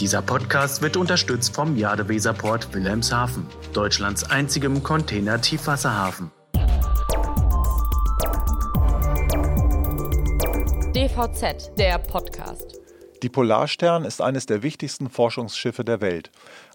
Dieser Podcast wird unterstützt vom Jadeweserport Wilhelmshaven, Deutschlands einzigem Container-Tiefwasserhafen. DVZ, der Podcast. Die Polarstern ist eines der wichtigsten Forschungsschiffe der Welt.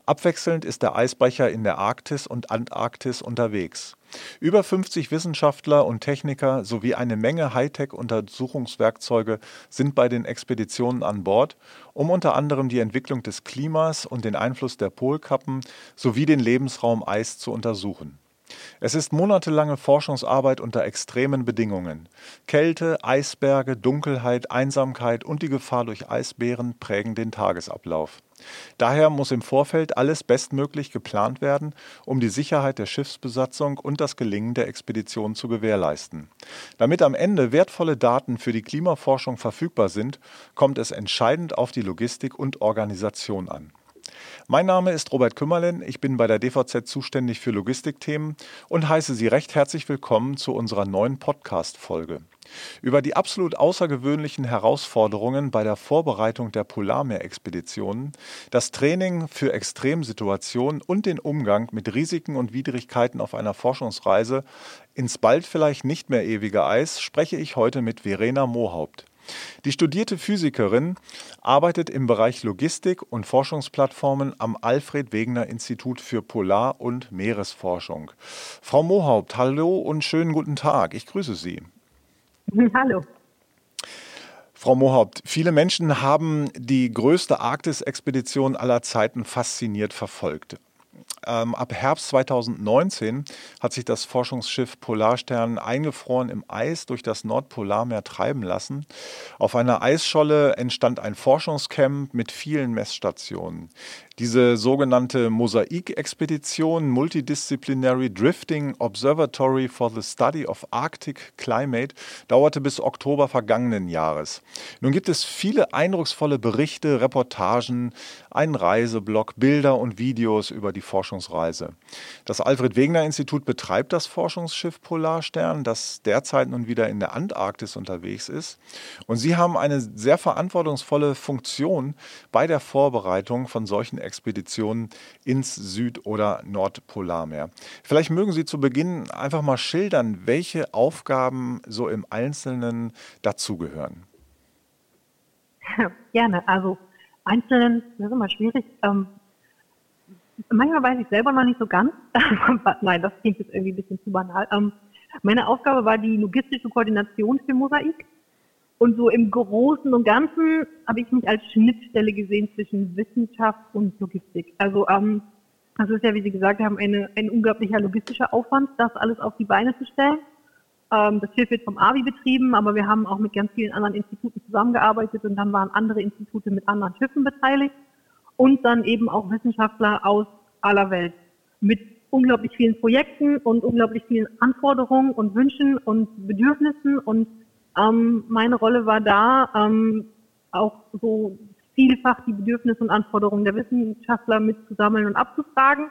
Abwechselnd ist der Eisbrecher in der Arktis und Antarktis unterwegs. Über 50 Wissenschaftler und Techniker sowie eine Menge Hightech-Untersuchungswerkzeuge sind bei den Expeditionen an Bord, um unter anderem die Entwicklung des Klimas und den Einfluss der Polkappen sowie den Lebensraum Eis zu untersuchen. Es ist monatelange Forschungsarbeit unter extremen Bedingungen. Kälte, Eisberge, Dunkelheit, Einsamkeit und die Gefahr durch Eisbären prägen den Tagesablauf. Daher muss im Vorfeld alles bestmöglich geplant werden, um die Sicherheit der Schiffsbesatzung und das Gelingen der Expedition zu gewährleisten. Damit am Ende wertvolle Daten für die Klimaforschung verfügbar sind, kommt es entscheidend auf die Logistik und Organisation an. Mein Name ist Robert Kümmerlen, ich bin bei der DVZ zuständig für Logistikthemen und heiße Sie recht herzlich willkommen zu unserer neuen Podcast-Folge. Über die absolut außergewöhnlichen Herausforderungen bei der Vorbereitung der Polarmeerexpeditionen, das Training für Extremsituationen und den Umgang mit Risiken und Widrigkeiten auf einer Forschungsreise ins bald vielleicht nicht mehr ewige Eis spreche ich heute mit Verena Mohaupt. Die studierte Physikerin arbeitet im Bereich Logistik und Forschungsplattformen am Alfred Wegener Institut für Polar- und Meeresforschung. Frau Mohaupt, hallo und schönen guten Tag. Ich grüße Sie. Hallo. Frau Mohaupt, viele Menschen haben die größte Arktis-Expedition aller Zeiten fasziniert verfolgt. Ähm, ab Herbst 2019 hat sich das Forschungsschiff Polarstern eingefroren im Eis durch das Nordpolarmeer treiben lassen. Auf einer Eisscholle entstand ein Forschungscamp mit vielen Messstationen. Diese sogenannte Mosaik-Expedition Multidisciplinary Drifting Observatory for the Study of Arctic Climate dauerte bis Oktober vergangenen Jahres. Nun gibt es viele eindrucksvolle Berichte, Reportagen, einen Reiseblog, Bilder und Videos über die Forschungsreise. Das Alfred Wegener Institut betreibt das Forschungsschiff Polarstern, das derzeit nun wieder in der Antarktis unterwegs ist. Und Sie haben eine sehr verantwortungsvolle Funktion bei der Vorbereitung von solchen Expeditionen ins Süd- oder Nordpolarmeer. Vielleicht mögen Sie zu Beginn einfach mal schildern, welche Aufgaben so im Einzelnen dazugehören. Gerne. Also Einzelnen, das ist immer schwierig. Ähm, manchmal weiß ich selber noch nicht so ganz. Nein, das klingt jetzt irgendwie ein bisschen zu banal. Ähm, meine Aufgabe war die logistische Koordination für Mosaik. Und so im Großen und Ganzen habe ich mich als Schnittstelle gesehen zwischen Wissenschaft und Logistik. Also ähm, das ist ja, wie Sie gesagt haben, eine, ein unglaublicher logistischer Aufwand, das alles auf die Beine zu stellen. Ähm, das Schiff wird vom AVI betrieben, aber wir haben auch mit ganz vielen anderen Instituten zusammengearbeitet und dann waren andere Institute mit anderen Schiffen beteiligt und dann eben auch Wissenschaftler aus aller Welt mit unglaublich vielen Projekten und unglaublich vielen Anforderungen und Wünschen und Bedürfnissen und ähm, meine Rolle war da, ähm, auch so vielfach die Bedürfnisse und Anforderungen der Wissenschaftler mitzusammeln und abzufragen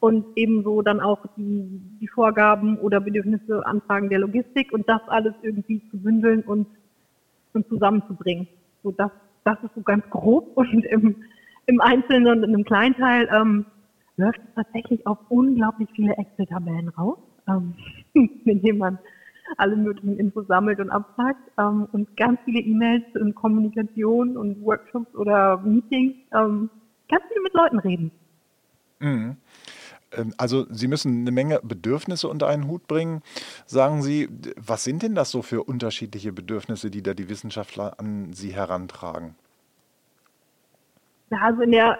und ebenso dann auch die, die Vorgaben oder Bedürfnisse, Anfragen der Logistik und das alles irgendwie zu bündeln und, und zusammenzubringen. So das, das ist so ganz grob und im, im Einzelnen und in einem Kleinteil ähm, läuft es tatsächlich auf unglaublich viele Excel-Tabellen raus, ähm, mit denen man alle möglichen Infos sammelt und abfragt ähm, und ganz viele E-Mails und Kommunikation und Workshops oder Meetings, ähm, ganz viel mit Leuten reden. Mhm. Ähm, also Sie müssen eine Menge Bedürfnisse unter einen Hut bringen. Sagen Sie, was sind denn das so für unterschiedliche Bedürfnisse, die da die Wissenschaftler an Sie herantragen? Ja, also in der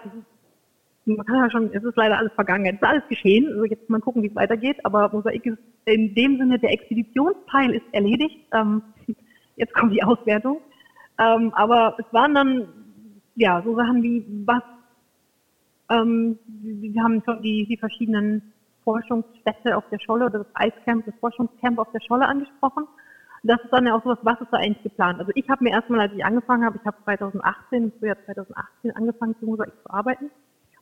man kann ja schon, es ist leider alles vergangen, es ist alles geschehen. Also jetzt mal gucken, wie es weitergeht. Aber Mosaik ist in dem Sinne, der Expeditionsteil ist erledigt. Ähm, jetzt kommt die Auswertung. Ähm, aber es waren dann, ja, so Sachen wie, was, ähm, wir haben schon die, die verschiedenen Forschungsstätte auf der Scholle oder das Eiscamp, das Forschungscamp auf der Scholle angesprochen. Das ist dann ja auch sowas, was ist da eigentlich geplant? Also ich habe mir erstmal, als ich angefangen habe, ich habe 2018, im Frühjahr 2018 angefangen, zu Mosaik zu arbeiten.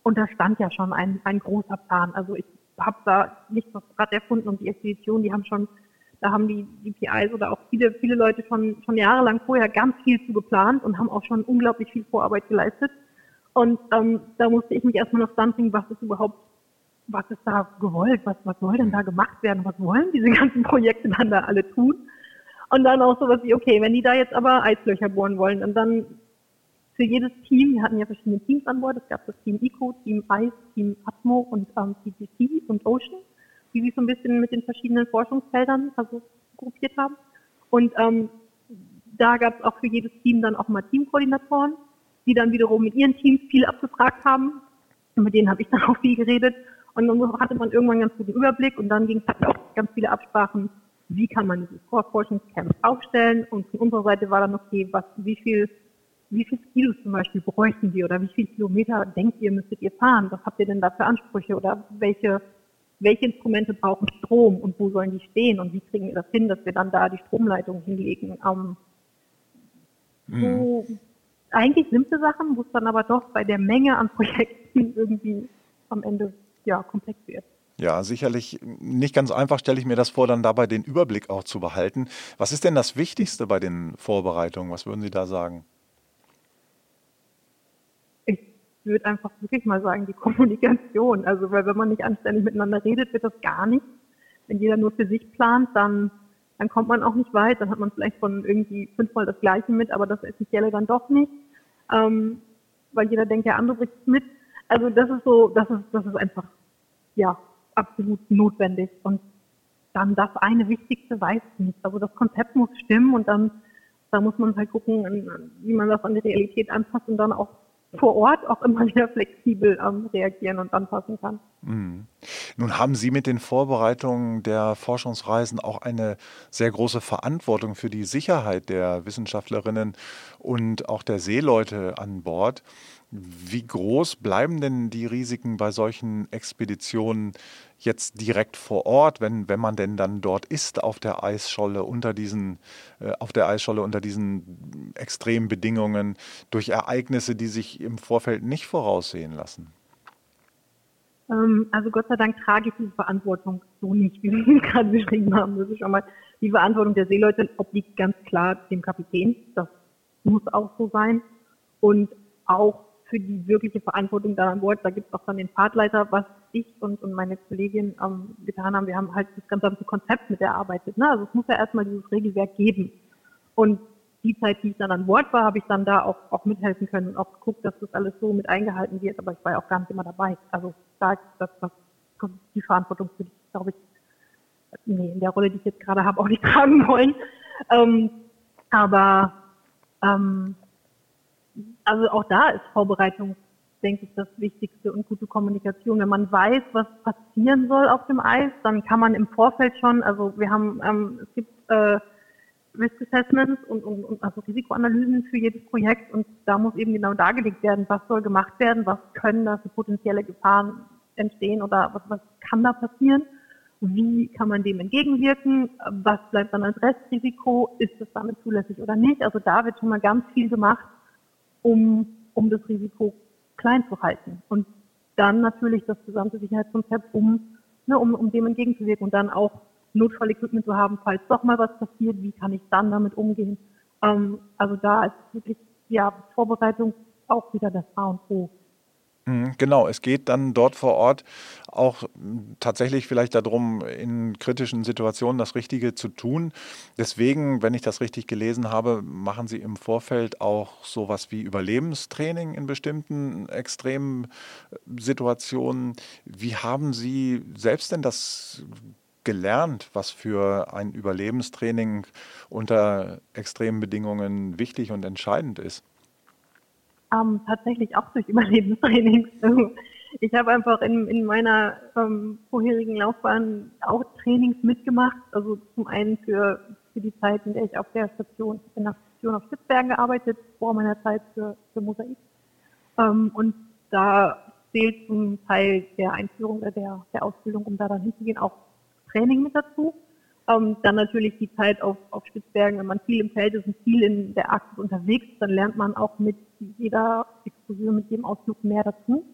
Und da stand ja schon ein, ein großer Plan. Also ich habe da nichts was gerade erfunden und die Expedition, die haben schon, da haben die, die PIs oder auch viele, viele Leute schon, schon jahrelang vorher ganz viel zu geplant und haben auch schon unglaublich viel Vorarbeit geleistet. Und ähm, da musste ich mich erstmal noch bringen, was ist überhaupt, was ist da gewollt, was, was soll denn da gemacht werden, was wollen diese ganzen Projekte dann da alle tun? Und dann auch sowas wie, okay, wenn die da jetzt aber Eislöcher bohren wollen, und dann für jedes Team, wir hatten ja verschiedene Teams an Bord, es gab das Team Eco, Team Ice, Team Atmo und ähm, CGC und Ocean, die sich so ein bisschen mit den verschiedenen Forschungsfeldern also gruppiert haben. Und ähm, da gab es auch für jedes Team dann auch mal Teamkoordinatoren, die dann wiederum mit ihren Teams viel abgefragt haben. Und mit denen habe ich dann auch viel geredet. Und dann hatte man irgendwann einen ganz guten Überblick und dann ging es halt auch ganz viele Absprachen, wie kann man dieses Forschungscamp aufstellen. Und von unserer Seite war dann okay, was, wie viel, wie viel Kilos zum Beispiel bräuchten wir oder wie viele Kilometer denkt ihr, müsstet ihr fahren? Was habt ihr denn da für Ansprüche oder welche, welche Instrumente brauchen Strom und wo sollen die stehen und wie kriegen wir das hin, dass wir dann da die Stromleitung hinlegen? Ähm, so, mhm eigentlich simple Sachen, wo es dann aber doch bei der Menge an Projekten irgendwie am Ende ja komplex wird. Ja, sicherlich nicht ganz einfach, stelle ich mir das vor, dann dabei den Überblick auch zu behalten. Was ist denn das Wichtigste bei den Vorbereitungen? Was würden Sie da sagen? Ich würde einfach wirklich mal sagen, die Kommunikation. Also, weil wenn man nicht anständig miteinander redet, wird das gar nicht. Wenn jeder nur für sich plant, dann dann kommt man auch nicht weit, dann hat man vielleicht von irgendwie fünfmal das Gleiche mit, aber das Essentielle dann doch nicht, ähm, weil jeder denkt, der andere bringt es mit. Also das ist so, das ist, das ist einfach, ja, absolut notwendig. Und dann das eine Wichtigste weiß ich nicht. Also das Konzept muss stimmen und dann, da muss man halt gucken, wie man das an die Realität anpasst und dann auch vor Ort auch immer wieder flexibel ähm, reagieren und anpassen kann. Mhm. Nun haben Sie mit den Vorbereitungen der Forschungsreisen auch eine sehr große Verantwortung für die Sicherheit der Wissenschaftlerinnen und auch der Seeleute an Bord. Wie groß bleiben denn die Risiken bei solchen Expeditionen jetzt direkt vor Ort, wenn, wenn man denn dann dort ist auf der Eisscholle unter diesen, äh, auf der Eisscholle unter diesen extremen Bedingungen durch Ereignisse, die sich im Vorfeld nicht voraussehen lassen? Ähm, also Gott sei Dank trage ich diese Verantwortung so nicht, wie Sie gerade beschrieben haben. Das ist schon mal die Verantwortung der Seeleute obliegt ganz klar dem Kapitän. Das muss auch so sein. Und auch für die wirkliche Verantwortung da an Bord. Da gibt es auch dann den Fahrtleiter, was ich und, und meine Kollegin ähm, getan haben. Wir haben halt das ganze Konzept mit erarbeitet. Ne? Also es muss ja erstmal dieses Regelwerk geben. Und die Zeit, die ich dann an Bord war, habe ich dann da auch, auch mithelfen können und auch geguckt, dass das alles so mit eingehalten wird. Aber ich war ja auch gar nicht immer dabei. Also da das, was die Verantwortung für dich, glaube ich, nee, in der Rolle, die ich jetzt gerade habe, auch nicht tragen wollen. Ähm, aber ähm, also auch da ist Vorbereitung, denke ich, das Wichtigste und gute Kommunikation. Wenn man weiß, was passieren soll auf dem Eis, dann kann man im Vorfeld schon, also wir haben, ähm, es gibt äh, Risk Assessments und, und, und also Risikoanalysen für jedes Projekt und da muss eben genau dargelegt werden, was soll gemacht werden, was können da für potenzielle Gefahren entstehen oder was, was kann da passieren, wie kann man dem entgegenwirken, was bleibt dann als Restrisiko, ist es damit zulässig oder nicht. Also da wird schon mal ganz viel gemacht um, um das Risiko klein zu halten. Und dann natürlich das gesamte Sicherheitskonzept, um, ne, um, um dem entgegenzuwirken und dann auch Notfallequipment zu haben, falls doch mal was passiert, wie kann ich dann damit umgehen. Ähm, also da ist wirklich ja, Vorbereitung auch wieder das A und O. Mhm, genau, es geht dann dort vor Ort auch tatsächlich vielleicht darum, in kritischen Situationen das Richtige zu tun. Deswegen, wenn ich das richtig gelesen habe, machen Sie im Vorfeld auch sowas wie Überlebenstraining in bestimmten extremen äh, Situationen. Wie haben Sie selbst denn das gelernt, was für ein Überlebenstraining unter extremen Bedingungen wichtig und entscheidend ist? Ähm, tatsächlich auch durch Überlebenstrainings. Ich habe einfach in, in meiner ähm, vorherigen Laufbahn auch Trainings mitgemacht. Also zum einen für, für die Zeit, in der ich auf der Station, in der Station auf Spitzbergen gearbeitet, vor meiner Zeit für, für Mosaik. Ähm, und da zählt zum Teil der Einführung oder der, der Ausbildung, um da dann hinzugehen, auch Training mit dazu. Ähm, dann natürlich die Zeit auf, auf Spitzbergen, wenn man viel im Feld ist und viel in der Arktis unterwegs dann lernt man auch mit jeder Exkursion, mit jedem Ausflug mehr dazu.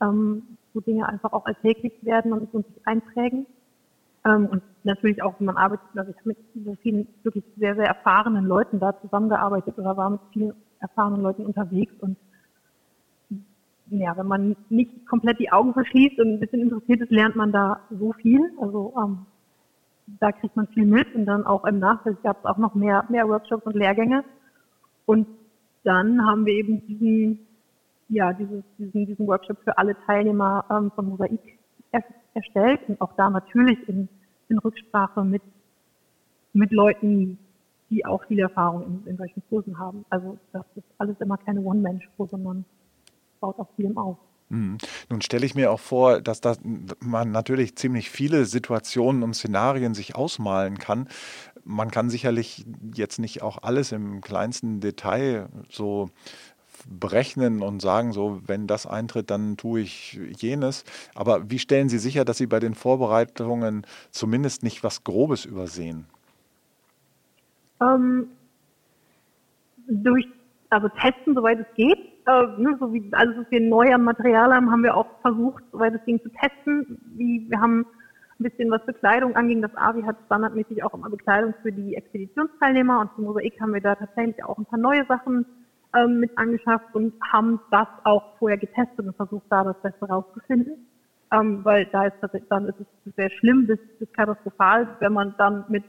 Ähm, wo Dinge einfach auch alltäglich werden und, sich einprägen. Ähm, und natürlich auch, wenn man arbeitet, also ich habe mit so vielen wirklich sehr, sehr erfahrenen Leuten da zusammengearbeitet oder war mit vielen erfahrenen Leuten unterwegs und ja, wenn man nicht komplett die Augen verschließt und ein bisschen interessiert ist, lernt man da so viel. Also ähm, da kriegt man viel mit und dann auch im Nachfeld gab es auch noch mehr, mehr Workshops und Lehrgänge. Und dann haben wir eben diesen, ja, dieses, diesen, diesen Workshop für alle Teilnehmer ähm, von Mosaik er, erstellt und auch da natürlich in, in Rücksprache mit, mit Leuten, die auch viel Erfahrung in, in solchen Kursen haben. Also das ist alles immer keine One-Man-Show, sondern baut auf vielem auf. Mhm. Nun stelle ich mir auch vor, dass da man natürlich ziemlich viele Situationen und Szenarien sich ausmalen kann. Man kann sicherlich jetzt nicht auch alles im kleinsten Detail so berechnen und sagen, so, wenn das eintritt, dann tue ich jenes. Aber wie stellen Sie sicher, dass Sie bei den Vorbereitungen zumindest nicht was Grobes übersehen? Ähm, durch, also testen, soweit es geht. Äh, ne, so wie alles, was wir neu am Material haben, haben wir auch versucht, soweit es ging, zu testen. Wie, wir haben ein bisschen was Bekleidung anging. Das AVI hat standardmäßig auch immer Bekleidung für die Expeditionsteilnehmer und zum Mosaik haben wir da tatsächlich auch ein paar neue Sachen ähm, mit angeschafft und haben das auch vorher getestet und versucht, da das Beste rauszufinden. Ähm, weil da ist dann ist es sehr schlimm bis, bis katastrophal, wenn man dann mit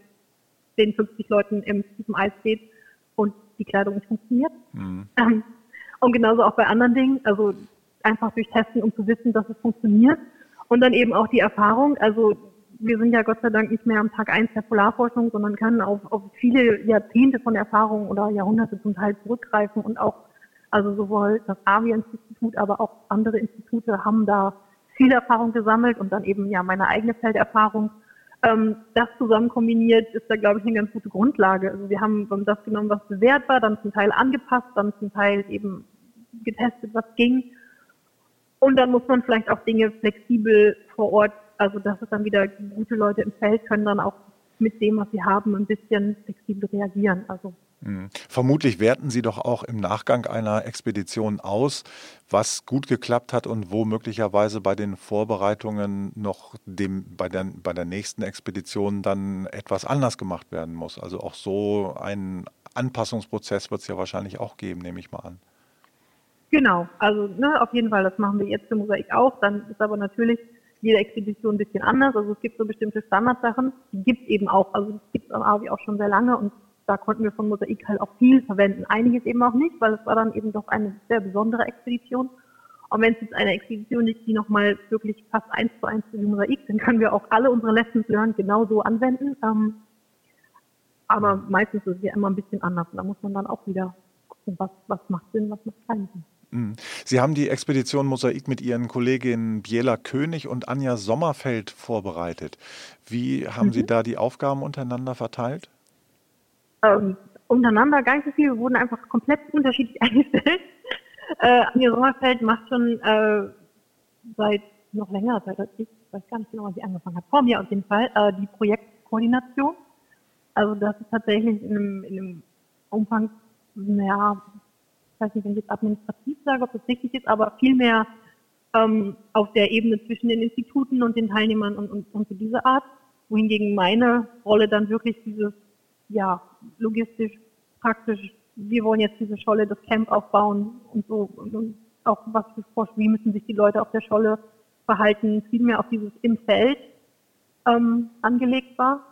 den 50 Leuten im tiefen Eis steht und die Kleidung nicht funktioniert. Mhm. Ähm, und genauso auch bei anderen Dingen, also einfach durch Testen, um zu wissen, dass es funktioniert. Und dann eben auch die Erfahrung, also wir sind ja Gott sei Dank nicht mehr am Tag eins der Polarforschung, sondern können auf, auf viele Jahrzehnte von Erfahrung oder Jahrhunderte zum Teil zurückgreifen und auch, also sowohl das AVIA-Institut, aber auch andere Institute haben da viel Erfahrung gesammelt und dann eben ja meine eigene Felderfahrung. Ähm, das zusammen kombiniert ist da, glaube ich, eine ganz gute Grundlage. Also wir haben das genommen, was bewährt war, dann zum Teil angepasst, dann zum Teil eben getestet, was ging. Und dann muss man vielleicht auch Dinge flexibel vor Ort also das ist dann wieder gute Leute im Feld können dann auch mit dem, was sie haben, ein bisschen flexibel reagieren. Also hm. Vermutlich werten Sie doch auch im Nachgang einer Expedition aus, was gut geklappt hat und wo möglicherweise bei den Vorbereitungen noch dem, bei, der, bei der nächsten Expedition dann etwas anders gemacht werden muss. Also auch so einen Anpassungsprozess wird es ja wahrscheinlich auch geben, nehme ich mal an. Genau, also ne, auf jeden Fall, das machen wir jetzt für Mosaik auch. Dann ist aber natürlich jede Expedition ein bisschen anders. Also es gibt so bestimmte Standardsachen, die gibt es eben auch. Also es gibt am AVI auch schon sehr lange und da konnten wir von Mosaik halt auch viel verwenden. Einiges eben auch nicht, weil es war dann eben doch eine sehr besondere Expedition. Und wenn es jetzt eine Expedition ist, die nochmal wirklich fast eins zu eins zu dem Mosaik, dann können wir auch alle unsere Lessons learned genauso anwenden. Ähm, aber meistens ist es ja immer ein bisschen anders. Und da muss man dann auch wieder gucken, was, was macht Sinn, was macht keinen Sinn. Mhm. Sie haben die Expedition Mosaik mit Ihren Kolleginnen Biela König und Anja Sommerfeld vorbereitet. Wie haben mhm. Sie da die Aufgaben untereinander verteilt? Ähm, untereinander gar nicht so viel. Wir wurden einfach komplett unterschiedlich eingestellt. Äh, Anja Sommerfeld macht schon äh, seit noch längerer Zeit ich weiß gar nicht genau, wann sie angefangen hat, vor mir auf jeden Fall, äh, die Projektkoordination. Also das ist tatsächlich in einem, in einem Umfang, naja, ich weiß nicht, wenn ich jetzt administrativ sage, ob das richtig ist, aber vielmehr ähm, auf der Ebene zwischen den Instituten und den Teilnehmern und, und, und so diese Art, wohingegen meine Rolle dann wirklich dieses, ja, logistisch, praktisch, wir wollen jetzt diese Scholle, das Camp aufbauen und so, und, und auch was für Forschung, wie müssen sich die Leute auf der Scholle verhalten, vielmehr auf dieses im Feld ähm, angelegt war.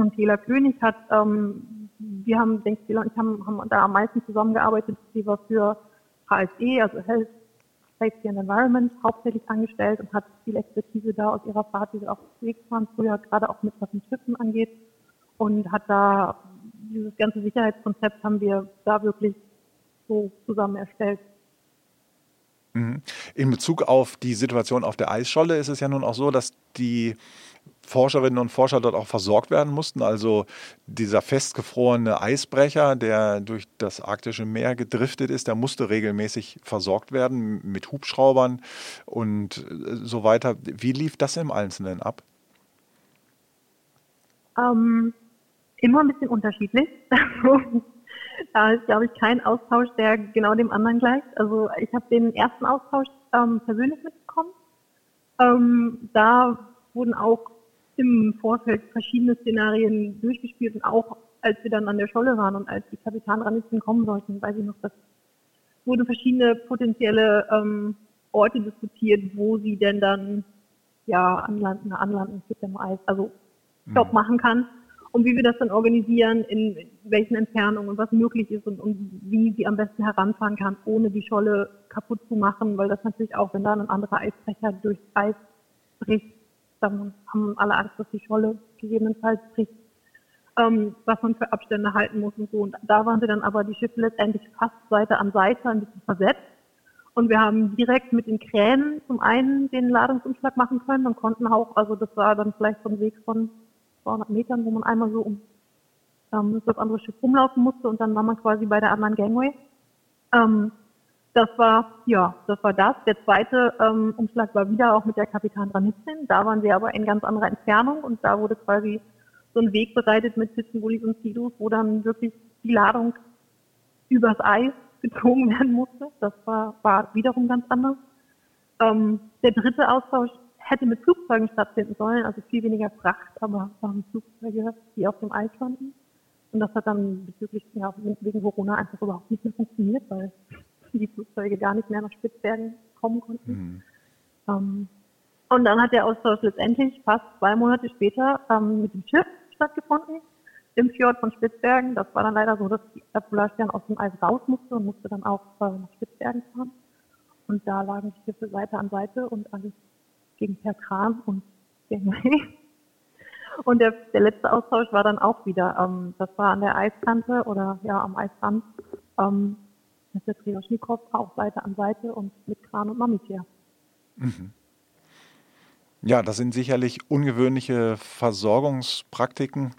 Und Hela König hat ähm, wir haben, denke ich haben, haben da am meisten zusammengearbeitet. Sie war für HSE, also Health, Safety and Environment, hauptsächlich angestellt und hat viel Expertise da aus ihrer Fahrt, die sie auch unterwegs waren, früher gerade auch mit was den Schiffen angeht. Und hat da dieses ganze Sicherheitskonzept haben wir da wirklich so zusammen erstellt. Mhm. In Bezug auf die Situation auf der Eisscholle ist es ja nun auch so, dass die Forscherinnen und Forscher dort auch versorgt werden mussten. Also dieser festgefrorene Eisbrecher, der durch das arktische Meer gedriftet ist, der musste regelmäßig versorgt werden mit Hubschraubern und äh, so weiter. Wie lief das im Einzelnen ab? Ähm, immer ein bisschen unterschiedlich. da ist, glaube ich, kein Austausch, der genau dem anderen gleicht. Also ich habe den ersten Austausch ähm, persönlich mitbekommen. Ähm, da wurden auch im Vorfeld verschiedene Szenarien durchgespielt und auch als wir dann an der Scholle waren und als die Kapitanranisten kommen sollten, weiß ich noch, dass wurden verschiedene potenzielle ähm, Orte diskutiert, wo sie denn dann ja anlanden, anlanden, ja nur Eis, also Stopp mhm. machen kann und wie wir das dann organisieren, in welchen Entfernungen und was möglich ist und, und wie sie am besten heranfahren kann, ohne die Scholle kaputt zu machen, weil das natürlich auch, wenn da ein anderer Eisbrecher durchs Eis bricht, dann haben alle Angst, dass die Scholle gegebenenfalls bricht, ähm, was man für Abstände halten muss und so. Und da waren sie dann aber die Schiffe letztendlich fast Seite an Seite ein bisschen versetzt. Und wir haben direkt mit den Kränen zum einen den Ladungsumschlag machen können und konnten auch, also das war dann vielleicht so ein Weg von 200 Metern, wo man einmal so um ähm, das andere Schiff rumlaufen musste und dann war man quasi bei der anderen Gangway. Ähm, das war, ja, das war das. Der zweite ähm, Umschlag war wieder auch mit der Kapitan Dranitzin. Da waren wir aber in ganz anderer Entfernung und da wurde quasi so ein Weg bereitet mit Pizzenbullis und Silos, wo dann wirklich die Ladung übers Eis gezogen werden musste. Das war, war wiederum ganz anders. Ähm, der dritte Austausch hätte mit Flugzeugen stattfinden sollen, also viel weniger Fracht, aber ähm, Flugzeuge, die auf dem Eis standen. Und das hat dann bezüglich, ja, wegen Corona einfach überhaupt nicht mehr funktioniert, weil die Flugzeuge gar nicht mehr nach Spitzbergen kommen konnten. Mhm. Ähm, und dann hat der Austausch letztendlich fast zwei Monate später ähm, mit dem Schiff stattgefunden, im Fjord von Spitzbergen. Das war dann leider so, dass der Polarstern aus dem Eis raus musste und musste dann auch äh, nach Spitzbergen fahren. Und da lagen die Schiffe Seite an Seite und alles ging per Kran und Gangway. Und der, der letzte Austausch war dann auch wieder, ähm, das war an der Eiskante oder ja am Eisrand, ähm, der Trioschnikow auch Seite an Seite und mit Kran und Mamitia. Mhm. Ja, das sind sicherlich ungewöhnliche Versorgungspraktiken,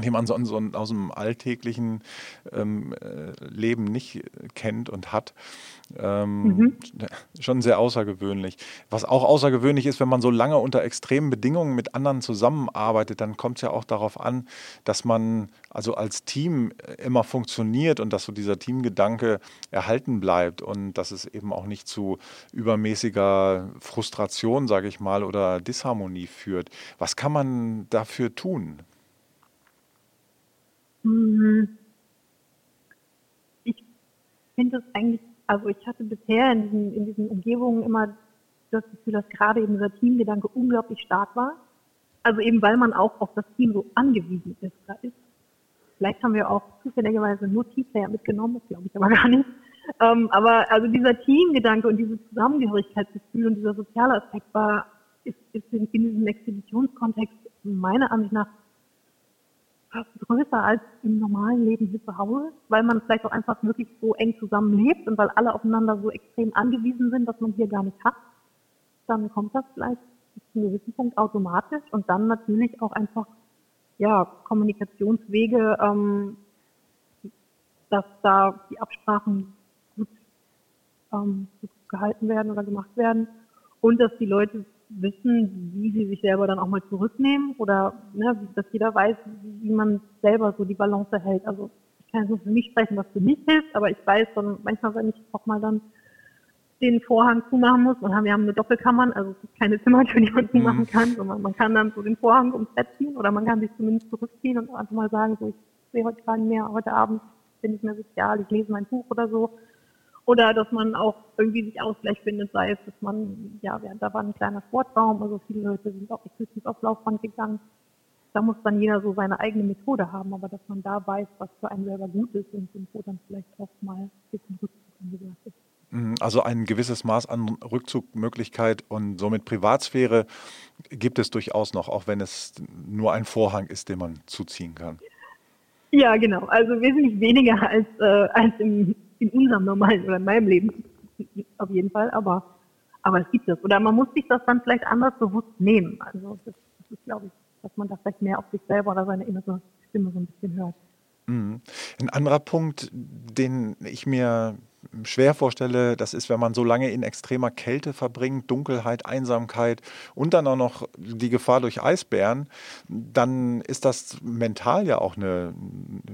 die man so, so aus dem alltäglichen ähm, äh, Leben nicht kennt und hat. Ähm, mhm. Schon sehr außergewöhnlich. Was auch außergewöhnlich ist, wenn man so lange unter extremen Bedingungen mit anderen zusammenarbeitet, dann kommt es ja auch darauf an, dass man also als Team immer funktioniert und dass so dieser Teamgedanke erhalten bleibt und dass es eben auch nicht zu übermäßiger Frustration, sage ich mal, oder Disharmonie führt. Was kann man dafür tun? Mhm. Ich finde es eigentlich, also ich hatte bisher in diesen, in diesen Umgebungen immer das Gefühl, dass gerade eben dieser Teamgedanke unglaublich stark war. Also eben weil man auch auf das Team so angewiesen ist. Da ist vielleicht haben wir auch zufälligerweise nur Teamplayer mitgenommen, das glaube ich aber gar nicht. Ähm, aber also dieser Teamgedanke und dieses Zusammengehörigkeitsgefühl und dieser soziale Aspekt war, ist, ist in, in diesem Expeditionskontext meiner Ansicht nach größer als im normalen Leben hier zu Hause, weil man vielleicht auch einfach wirklich so eng zusammenlebt und weil alle aufeinander so extrem angewiesen sind, dass man hier gar nicht hat, dann kommt das vielleicht zu einem gewissen Punkt automatisch und dann natürlich auch einfach ja, Kommunikationswege, ähm, dass da die Absprachen gut, ähm, gut gehalten werden oder gemacht werden und dass die Leute wissen, wie sie sich selber dann auch mal zurücknehmen oder ne, dass jeder weiß, wie man selber so die Balance hält. Also ich kann jetzt nur für mich sprechen, was für mich hilft, aber ich weiß dann manchmal, wenn ich auch mal dann den Vorhang zumachen muss, und wir haben eine Doppelkammern, also es ist keine Zimmertür, die man zumachen mhm. kann, sondern man kann dann so den Vorhang ums Bett ziehen oder man kann sich zumindest zurückziehen und einfach mal sagen, so ich sehe heute gar nicht mehr, heute Abend bin ich mehr sozial, ich lese mein Buch oder so oder dass man auch irgendwie sich Ausgleich findet, sei es, dass man, ja, da war ein kleiner Sportraum, also viele Leute sind auch exklusiv auf Laufband gegangen. Da muss dann jeder so seine eigene Methode haben, aber dass man da weiß, was für einen selber gut ist und, wo dann vielleicht auch mal ein bisschen Rückzug angesagt ist. Mhm, also ein gewisses Maß an Rückzugmöglichkeit und somit Privatsphäre gibt es durchaus noch, auch wenn es nur ein Vorhang ist, den man zuziehen kann. Ja, genau. Also wesentlich weniger als, äh, als im in unserem normalen oder in meinem Leben auf jeden Fall, aber, aber es gibt es. Oder man muss sich das dann vielleicht anders bewusst nehmen. Also das, das ist, glaube ich, dass man da vielleicht mehr auf sich selber oder seine innere Stimme so ein bisschen hört. Mhm. Ein anderer Punkt, den ich mir schwer vorstelle, das ist, wenn man so lange in extremer Kälte verbringt, Dunkelheit, Einsamkeit und dann auch noch die Gefahr durch Eisbären, dann ist das mental ja auch eine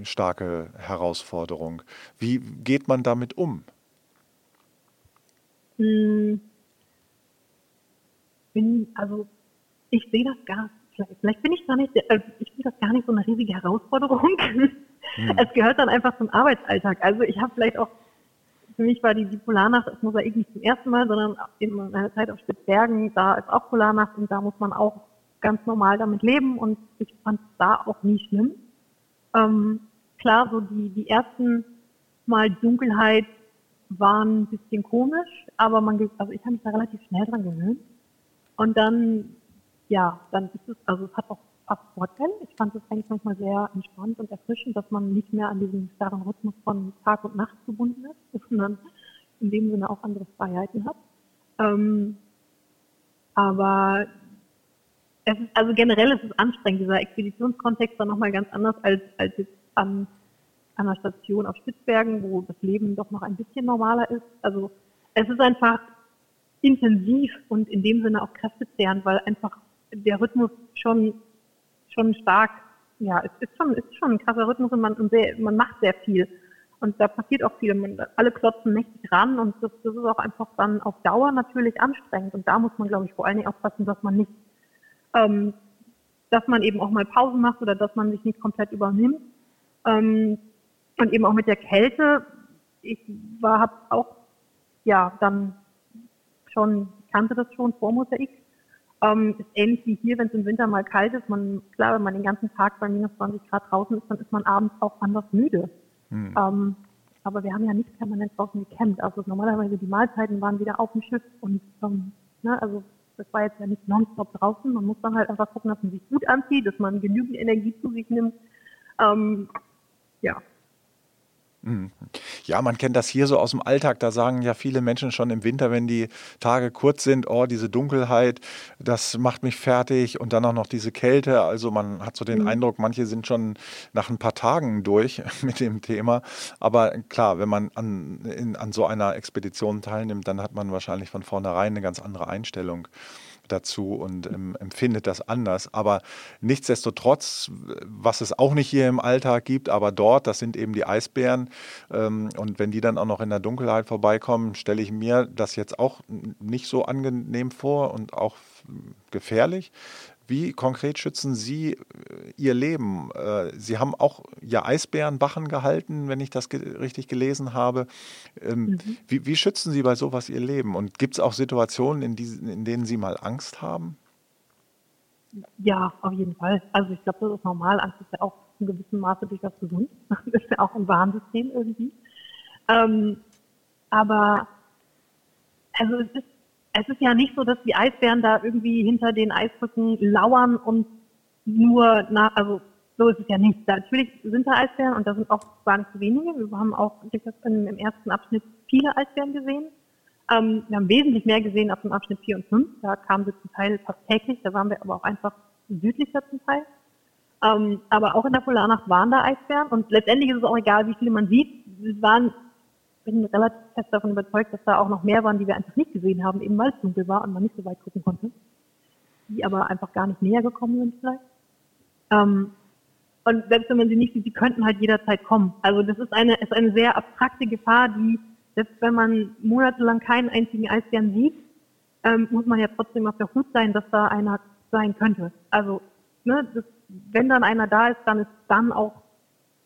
starke Herausforderung. Wie geht man damit um? Hm. Bin, also ich sehe das gar vielleicht, vielleicht bin ich gar nicht, äh, ich finde das gar nicht so eine riesige Herausforderung. Hm. Es gehört dann einfach zum Arbeitsalltag. Also ich habe vielleicht auch für mich war die, die Polarnacht das Mosaik nicht zum ersten Mal, sondern in meiner Zeit auf Spitzbergen, da ist auch Polarnacht und da muss man auch ganz normal damit leben und ich fand es da auch nie schlimm. Ähm, klar, so die, die ersten Mal Dunkelheit waren ein bisschen komisch, aber man, also ich habe mich da relativ schnell dran gewöhnt. Und dann, ja, dann ist es, also es hat auch fast Vorteile. Ich fand es eigentlich manchmal sehr entspannt und erfrischend, dass man nicht mehr an diesem starren Rhythmus von Tag und Nacht gebunden ist, sondern in dem Sinne auch andere Freiheiten hat. Ähm, aber es ist, also generell ist es anstrengend. Dieser Expeditionskontext war nochmal ganz anders als, als jetzt an, an einer Station auf Spitzbergen, wo das Leben doch noch ein bisschen normaler ist. Also es ist einfach intensiv und in dem Sinne auch kräftezehrend, weil einfach der Rhythmus schon schon stark, ja, es ist schon, ist schon ein krasser Rhythmus und man, und sehr, man macht sehr viel. Und da passiert auch viel. Man, alle klotzen mächtig ran und das, das ist auch einfach dann auf Dauer natürlich anstrengend. Und da muss man, glaube ich, vor allen Dingen aufpassen, dass man nicht, ähm, dass man eben auch mal Pausen macht oder dass man sich nicht komplett übernimmt. Ähm, und eben auch mit der Kälte. Ich war, habe auch, ja, dann schon, kannte das schon vor Mosaik ähm, ist ähnlich wie hier, wenn es im Winter mal kalt ist. Man, klar, wenn man den ganzen Tag bei minus 20 Grad draußen ist, dann ist man abends auch anders müde. Hm. Ähm, aber wir haben ja nicht permanent draußen gecampt. Also normalerweise die Mahlzeiten waren wieder auf dem Schiff und ähm, ne, also das war jetzt ja nicht nonstop draußen. Man muss dann halt einfach gucken, dass man sich gut anzieht, dass man genügend Energie zu sich nimmt. Ähm, ja, Mhm. Ja, man kennt das hier so aus dem Alltag. Da sagen ja viele Menschen schon im Winter, wenn die Tage kurz sind, oh, diese Dunkelheit, das macht mich fertig und dann auch noch diese Kälte. Also man hat so den mhm. Eindruck, manche sind schon nach ein paar Tagen durch mit dem Thema. Aber klar, wenn man an, in, an so einer Expedition teilnimmt, dann hat man wahrscheinlich von vornherein eine ganz andere Einstellung dazu und ähm, empfindet das anders. Aber nichtsdestotrotz, was es auch nicht hier im Alltag gibt, aber dort, das sind eben die Eisbären. Ähm, und wenn die dann auch noch in der Dunkelheit vorbeikommen, stelle ich mir das jetzt auch nicht so angenehm vor und auch gefährlich. Wie konkret schützen Sie äh, Ihr Leben? Äh, Sie haben auch ja Eisbärenwachen gehalten, wenn ich das ge richtig gelesen habe. Ähm, mhm. Wie, wie, schützen Sie bei sowas Ihr Leben? Und gibt es auch Situationen, in, die, in denen Sie mal Angst haben? Ja, auf jeden Fall. Also ich glaube, das ist normal. Angst ist ja auch in gewissem Maße durchaus gesund. Das ist ja auch ein Warnsystem irgendwie. Ähm, aber also es ist es ist ja nicht so, dass die Eisbären da irgendwie hinter den Eisbrücken lauern und nur nach, also so ist es ja nicht. Natürlich sind da Eisbären und da sind auch gar nicht so wenige. Wir haben auch im ersten Abschnitt viele Eisbären gesehen. Ähm, wir haben wesentlich mehr gesehen auf dem Abschnitt 4 und 5. Da kamen sie zum Teil fast täglich. Da waren wir aber auch einfach südlicher zum Teil. Ähm, aber auch in der Polarnacht waren da Eisbären und letztendlich ist es auch egal, wie viele man sieht. Es waren bin relativ fest davon überzeugt, dass da auch noch mehr waren, die wir einfach nicht gesehen haben, eben weil es dunkel war und man nicht so weit gucken konnte. Die aber einfach gar nicht näher gekommen sind vielleicht. Ähm, und selbst wenn man sie nicht sieht, sie könnten halt jederzeit kommen. Also das ist eine, ist eine sehr abstrakte Gefahr, die, selbst wenn man monatelang keinen einzigen Eisbären sieht, ähm, muss man ja trotzdem auf der Hut sein, dass da einer sein könnte. Also, ne, das, wenn dann einer da ist, dann ist dann auch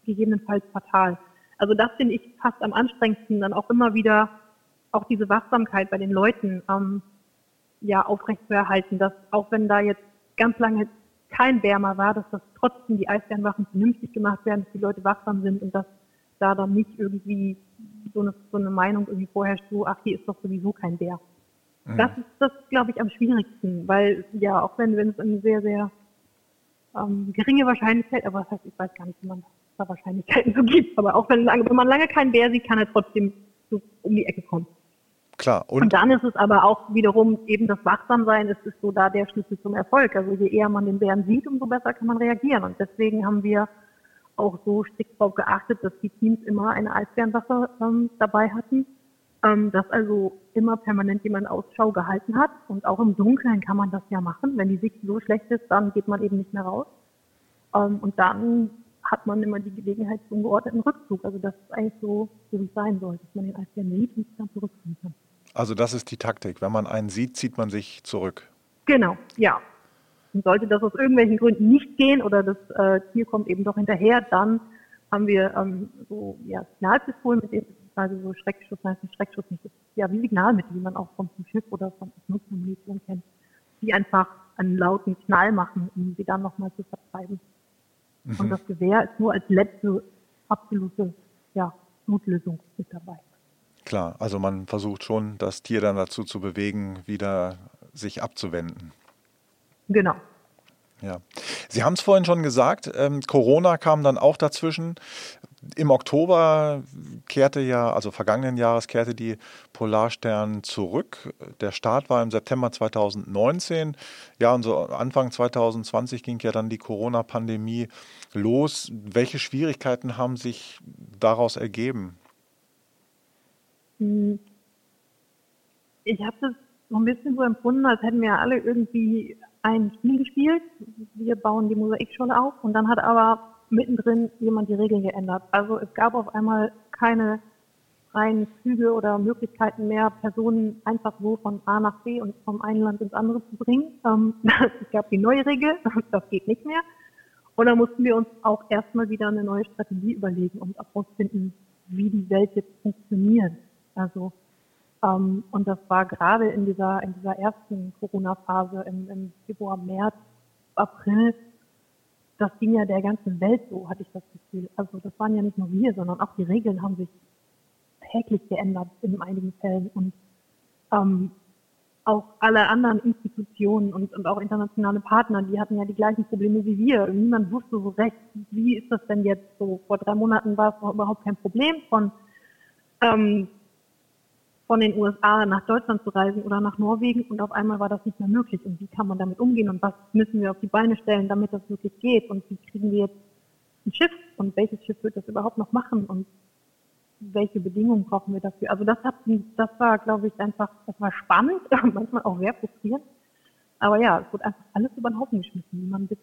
gegebenenfalls fatal. Also das finde ich fast am anstrengendsten, dann auch immer wieder auch diese Wachsamkeit bei den Leuten ähm, ja aufrechtzuerhalten, dass auch wenn da jetzt ganz lange kein Bär mal war, dass das trotzdem die Eisbärenwachen vernünftig gemacht werden, dass die Leute wachsam sind und dass da dann nicht irgendwie so eine, so eine Meinung irgendwie vorherrscht, so, ach, hier ist doch sowieso kein Bär. Mhm. Das ist das, glaube ich, am schwierigsten, weil ja, auch wenn, wenn es eine sehr, sehr ähm, geringe Wahrscheinlichkeit, aber das heißt, ich weiß gar nicht, wie man da Wahrscheinlichkeiten so gibt. Aber auch wenn, wenn man lange keinen Bär sieht, kann er trotzdem so um die Ecke kommen. Klar. Und, und, dann ist es aber auch wiederum eben das Wachsamsein, es ist so da der Schlüssel zum Erfolg. Also je eher man den Bären sieht, umso besser kann man reagieren. Und deswegen haben wir auch so strikt darauf geachtet, dass die Teams immer eine Eisbärenwache ähm, dabei hatten, ähm, dass also immer permanent jemand Ausschau gehalten hat. Und auch im Dunkeln kann man das ja machen. Wenn die Sicht so schlecht ist, dann geht man eben nicht mehr raus. Ähm, und dann hat man immer die Gelegenheit zum geordneten Rückzug. Also das ist eigentlich so, wie es sein soll, dass man den Eisbären sieht und sich dann zurückziehen kann. Also das ist die Taktik. Wenn man einen sieht, zieht man sich zurück. Genau, ja. Und sollte das aus irgendwelchen Gründen nicht gehen oder das äh, Tier kommt eben doch hinterher, dann haben wir ähm, so ja, Signalpistolen, mit denen also so Schreckschuss, nein, Schreckschuss nicht, ja wie Signalmittel, die man auch vom Schiff oder von Nutzungsmunition kennt, die einfach einen lauten Knall machen, um sie dann nochmal zu vertreiben. Mhm. Und das Gewehr ist nur als letzte absolute ja, Notlösung mit dabei. Klar, also man versucht schon, das Tier dann dazu zu bewegen, wieder sich abzuwenden. Genau. Ja. Sie haben es vorhin schon gesagt, ähm, Corona kam dann auch dazwischen. Im Oktober kehrte ja, also vergangenen Jahres kehrte die Polarstern zurück. Der Start war im September 2019. Ja, und so Anfang 2020 ging ja dann die Corona-Pandemie los. Welche Schwierigkeiten haben sich daraus ergeben? Hm. Ich habe das so ein bisschen so empfunden, als hätten wir alle irgendwie ein Spiel gespielt. Wir bauen die Mosaikschule auf und dann hat aber mittendrin jemand die Regeln geändert. Also es gab auf einmal keine freien Züge oder Möglichkeiten mehr, Personen einfach so von A nach B und vom einen Land ins andere zu bringen. Ähm, es gab die neue Regel, das geht nicht mehr. Und dann mussten wir uns auch erstmal wieder eine neue Strategie überlegen und herausfinden, wie die Welt jetzt funktioniert. Also ähm, und das war gerade in dieser, in dieser ersten Corona-Phase im, im Februar, März, April, das ging ja der ganzen Welt so, hatte ich das Gefühl. Also das waren ja nicht nur wir, sondern auch die Regeln haben sich täglich geändert in einigen Fällen und ähm, auch alle anderen Institutionen und, und auch internationale Partner, die hatten ja die gleichen Probleme wie wir. Niemand wusste so recht, wie ist das denn jetzt so. Vor drei Monaten war es überhaupt kein Problem von ähm, von den USA nach Deutschland zu reisen oder nach Norwegen und auf einmal war das nicht mehr möglich. Und wie kann man damit umgehen und was müssen wir auf die Beine stellen, damit das wirklich geht und wie kriegen wir jetzt ein Schiff und welches Schiff wird das überhaupt noch machen und welche Bedingungen brauchen wir dafür. Also das hat, das war, glaube ich, einfach, das war spannend, manchmal auch sehr frustrierend. Aber ja, es wurde einfach alles über den Haufen geschmissen, wie man bis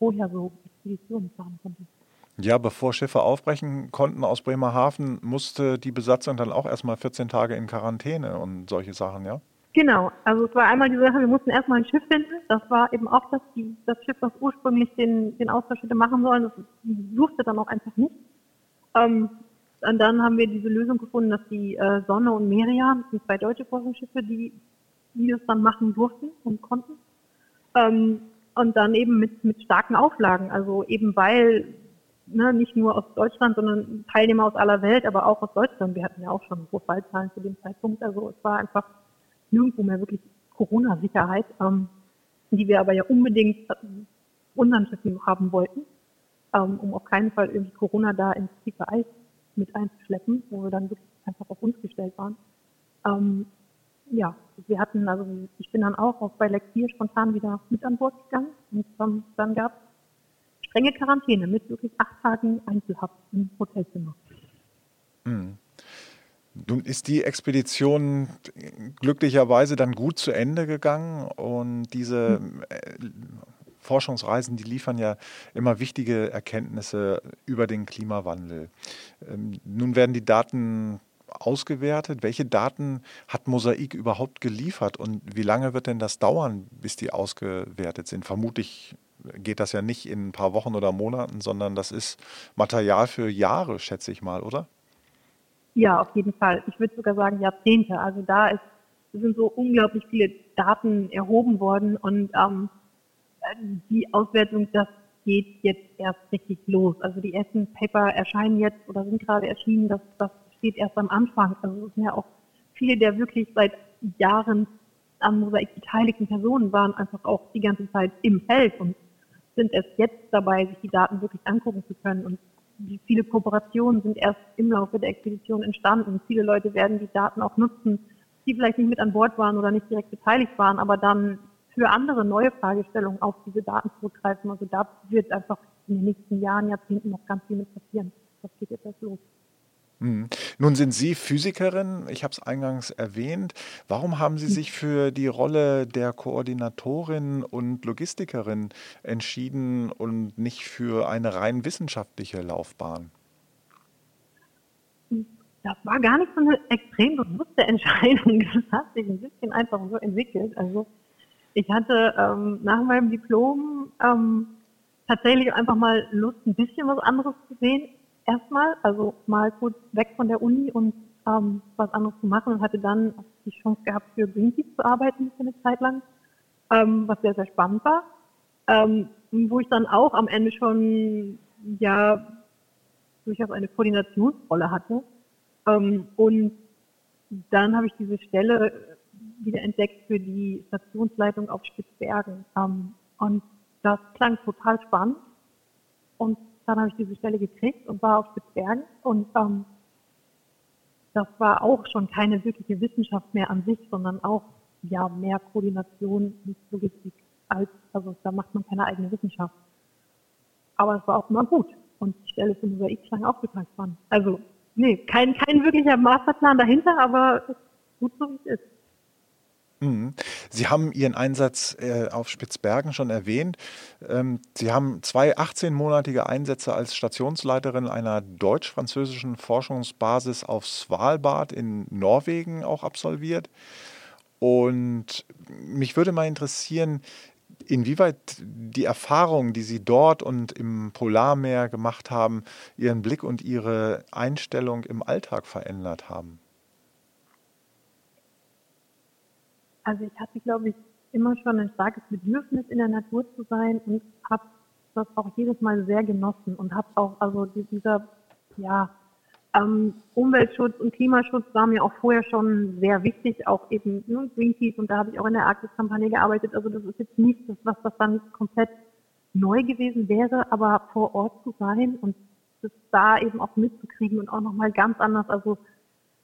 vorher so Expeditionen fahren konnte. Ja, bevor Schiffe aufbrechen konnten aus Bremerhaven, musste die Besatzung dann auch erstmal 14 Tage in Quarantäne und solche Sachen, ja? Genau, also es war einmal die Sache, wir mussten erstmal ein Schiff finden. Das war eben auch das, die, das Schiff, was ursprünglich den, den Austausch hätte machen sollen. Das durfte dann auch einfach nicht. Ähm, und dann haben wir diese Lösung gefunden, dass die äh, Sonne und Meria, das sind zwei deutsche Forschungsschiffe, die, die das dann machen durften und konnten. Ähm, und dann eben mit, mit starken Auflagen. Also eben weil ne, nicht nur aus Deutschland, sondern Teilnehmer aus aller Welt, aber auch aus Deutschland. Wir hatten ja auch schon hohe Fallzahlen zu dem Zeitpunkt. Also es war einfach nirgendwo mehr wirklich Corona-Sicherheit, ähm, die wir aber ja unbedingt unseren Schiffen haben wollten, ähm, um auf keinen Fall irgendwie Corona da ins tiefe Eis mit einzuschleppen, wo wir dann wirklich einfach auf uns gestellt waren. Ähm, ja, wir hatten, also ich bin dann auch, auch bei Lex 4 spontan wieder mit an Bord gegangen und ähm, dann gab es strenge Quarantäne mit wirklich acht Tagen Einzelhaft im Hotelzimmer. Hm. Nun ist die Expedition glücklicherweise dann gut zu Ende gegangen und diese hm. Forschungsreisen, die liefern ja immer wichtige Erkenntnisse über den Klimawandel. Ähm, nun werden die Daten ausgewertet. Welche Daten hat Mosaik überhaupt geliefert und wie lange wird denn das dauern, bis die ausgewertet sind? Vermutlich geht das ja nicht in ein paar Wochen oder Monaten, sondern das ist Material für Jahre, schätze ich mal, oder? Ja, auf jeden Fall. Ich würde sogar sagen Jahrzehnte. Also da ist, sind so unglaublich viele Daten erhoben worden und ähm, die Auswertung, das geht jetzt erst richtig los. Also die ersten Paper erscheinen jetzt oder sind gerade erschienen, das, das steht erst am Anfang. Also es sind ja auch viele der wirklich seit Jahren am Mosaik beteiligten Personen waren einfach auch die ganze Zeit im Feld und sind erst jetzt dabei, sich die Daten wirklich angucken zu können. Und viele Kooperationen sind erst im Laufe der Expedition entstanden. Viele Leute werden die Daten auch nutzen, die vielleicht nicht mit an Bord waren oder nicht direkt beteiligt waren, aber dann für andere neue Fragestellungen auf diese Daten zurückgreifen. Also da wird einfach in den nächsten Jahren, Jahrzehnten noch ganz viel mit passieren. Das geht jetzt los. Hm. Nun sind Sie Physikerin, ich habe es eingangs erwähnt. Warum haben Sie sich für die Rolle der Koordinatorin und Logistikerin entschieden und nicht für eine rein wissenschaftliche Laufbahn? Das war gar nicht so eine extrem bewusste Entscheidung. Das hat sich ein bisschen einfach so entwickelt. Also ich hatte ähm, nach meinem Diplom ähm, tatsächlich einfach mal Lust, ein bisschen was anderes zu sehen erstmal, also mal kurz weg von der Uni und ähm, was anderes zu machen und hatte dann die Chance gehabt, für Greenpeace zu arbeiten für eine Zeit lang, ähm, was sehr, sehr spannend war. Ähm, wo ich dann auch am Ende schon ja durchaus eine Koordinationsrolle hatte. Ähm, und dann habe ich diese Stelle wieder entdeckt für die Stationsleitung auf Spitzbergen. Ähm, und das klang total spannend. Und dann habe ich diese Stelle gekriegt und war auf Spitzbergen. Und ähm, das war auch schon keine wirkliche Wissenschaft mehr an sich, sondern auch ja mehr Koordination mit Logistik als, also da macht man keine eigene Wissenschaft. Aber es war auch immer gut. Und die Stelle für Mosaik klang total spannend. Also, nee, kein, kein wirklicher Masterplan dahinter, aber gut so wie es ist. Mhm. Sie haben Ihren Einsatz äh, auf Spitzbergen schon erwähnt. Ähm, Sie haben zwei 18-monatige Einsätze als Stationsleiterin einer deutsch-französischen Forschungsbasis auf Svalbard in Norwegen auch absolviert. Und mich würde mal interessieren, inwieweit die Erfahrungen, die Sie dort und im Polarmeer gemacht haben, Ihren Blick und Ihre Einstellung im Alltag verändert haben. Also ich hatte, glaube ich, immer schon ein starkes Bedürfnis, in der Natur zu sein und habe das auch jedes Mal sehr genossen und habe auch, also dieser, ja, ähm, Umweltschutz und Klimaschutz war mir auch vorher schon sehr wichtig, auch eben ne, Greenpeace und da habe ich auch in der Arktis-Kampagne gearbeitet. Also das ist jetzt nicht das, was das dann komplett neu gewesen wäre, aber vor Ort zu sein und das da eben auch mitzukriegen und auch nochmal ganz anders. Also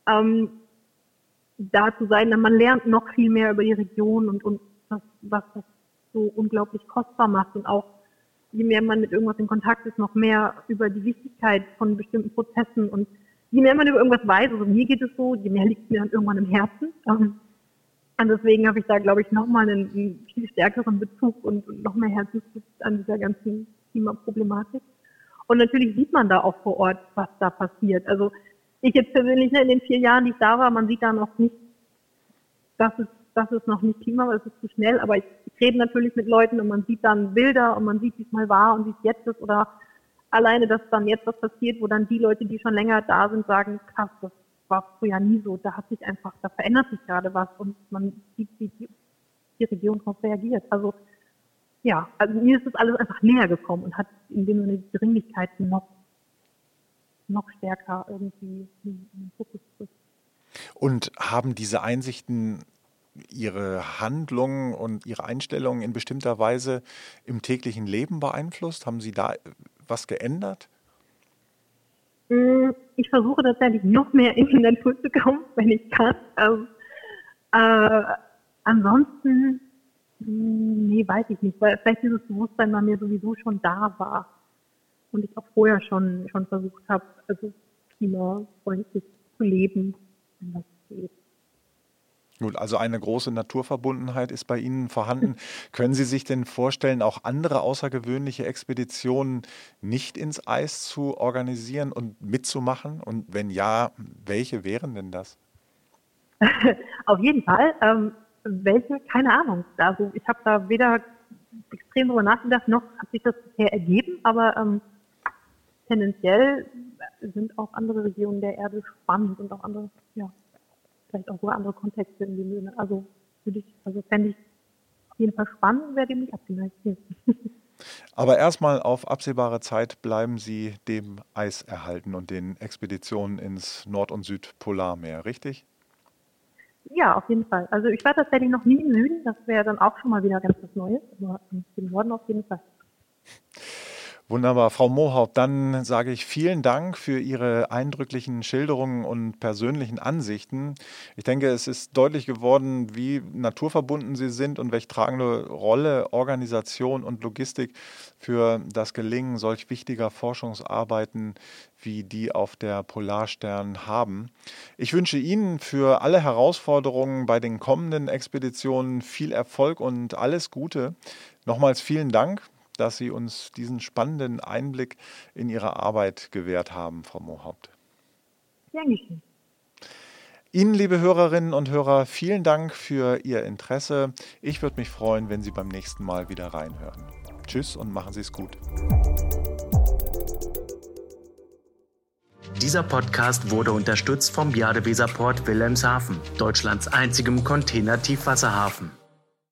ähm, da zu sein, denn man lernt noch viel mehr über die Region und, und was, was das so unglaublich kostbar macht und auch je mehr man mit irgendwas in Kontakt ist, noch mehr über die Wichtigkeit von bestimmten Prozessen und je mehr man über irgendwas weiß, also mir geht es so, je mehr liegt mir dann irgendwann im Herzen. Ähm, und deswegen habe ich da, glaube ich, nochmal einen, einen viel stärkeren Bezug und, und noch mehr Herzensbezug an dieser ganzen Klimaproblematik. Und natürlich sieht man da auch vor Ort, was da passiert. Also ich jetzt persönlich in den vier Jahren, die ich da war, man sieht da noch nicht, dass es, dass es noch nicht Klima, ist, es ist zu schnell, aber ich, ich rede natürlich mit Leuten und man sieht dann Bilder und man sieht, wie es mal war und wie es jetzt ist oder alleine, dass dann jetzt was passiert, wo dann die Leute, die schon länger da sind, sagen, krass, das war früher nie so, da hat sich einfach, da verändert sich gerade was und man sieht, wie die, die Region darauf reagiert. Also ja, also mir ist das alles einfach näher gekommen und hat in dem Sinne die Dringlichkeit noch noch stärker irgendwie in den Fokus gerückt. Und haben diese Einsichten Ihre Handlungen und Ihre Einstellungen in bestimmter Weise im täglichen Leben beeinflusst? Haben Sie da was geändert? Mm, ich versuche tatsächlich noch mehr in die Natur zu kommen, wenn ich kann. Ähm, äh, ansonsten, mm, nee, weiß ich nicht, weil vielleicht dieses Bewusstsein bei mir sowieso schon da war und ich auch vorher schon, schon versucht habe, also klimafreundlich zu leben, wenn das geht. Gut, also eine große Naturverbundenheit ist bei Ihnen vorhanden. Können Sie sich denn vorstellen, auch andere außergewöhnliche Expeditionen nicht ins Eis zu organisieren und mitzumachen? Und wenn ja, welche wären denn das? Auf jeden Fall. Ähm, welche? Keine Ahnung. Also ich habe da weder extrem darüber nachgedacht, noch hat sich das bisher ergeben, aber ähm, tendenziell sind auch andere Regionen der Erde spannend und auch andere, ja, vielleicht auch sogar andere Kontexte in dem Sinne. Also würde ich, also fände ich auf jeden Fall spannend, wäre dem nicht abgeneigt. Aber erstmal auf absehbare Zeit bleiben Sie dem Eis erhalten und den Expeditionen ins Nord- und Südpolarmeer, richtig? Ja, auf jeden Fall. Also ich war tatsächlich noch nie im Süden, das wäre dann auch schon mal wieder ganz was Neues, aber im Norden auf jeden Fall. Wunderbar, Frau Mohaupt, dann sage ich vielen Dank für Ihre eindrücklichen Schilderungen und persönlichen Ansichten. Ich denke, es ist deutlich geworden, wie naturverbunden Sie sind und welche tragende Rolle Organisation und Logistik für das Gelingen solch wichtiger Forschungsarbeiten wie die auf der Polarstern haben. Ich wünsche Ihnen für alle Herausforderungen bei den kommenden Expeditionen viel Erfolg und alles Gute. Nochmals vielen Dank dass Sie uns diesen spannenden Einblick in Ihre Arbeit gewährt haben, Frau Mohaupt. Dankeschön. Ihnen, liebe Hörerinnen und Hörer, vielen Dank für Ihr Interesse. Ich würde mich freuen, wenn Sie beim nächsten Mal wieder reinhören. Tschüss und machen Sie es gut. Dieser Podcast wurde unterstützt vom Jadeweserport Wilhelmshaven, Deutschlands einzigem Container-Tiefwasserhafen.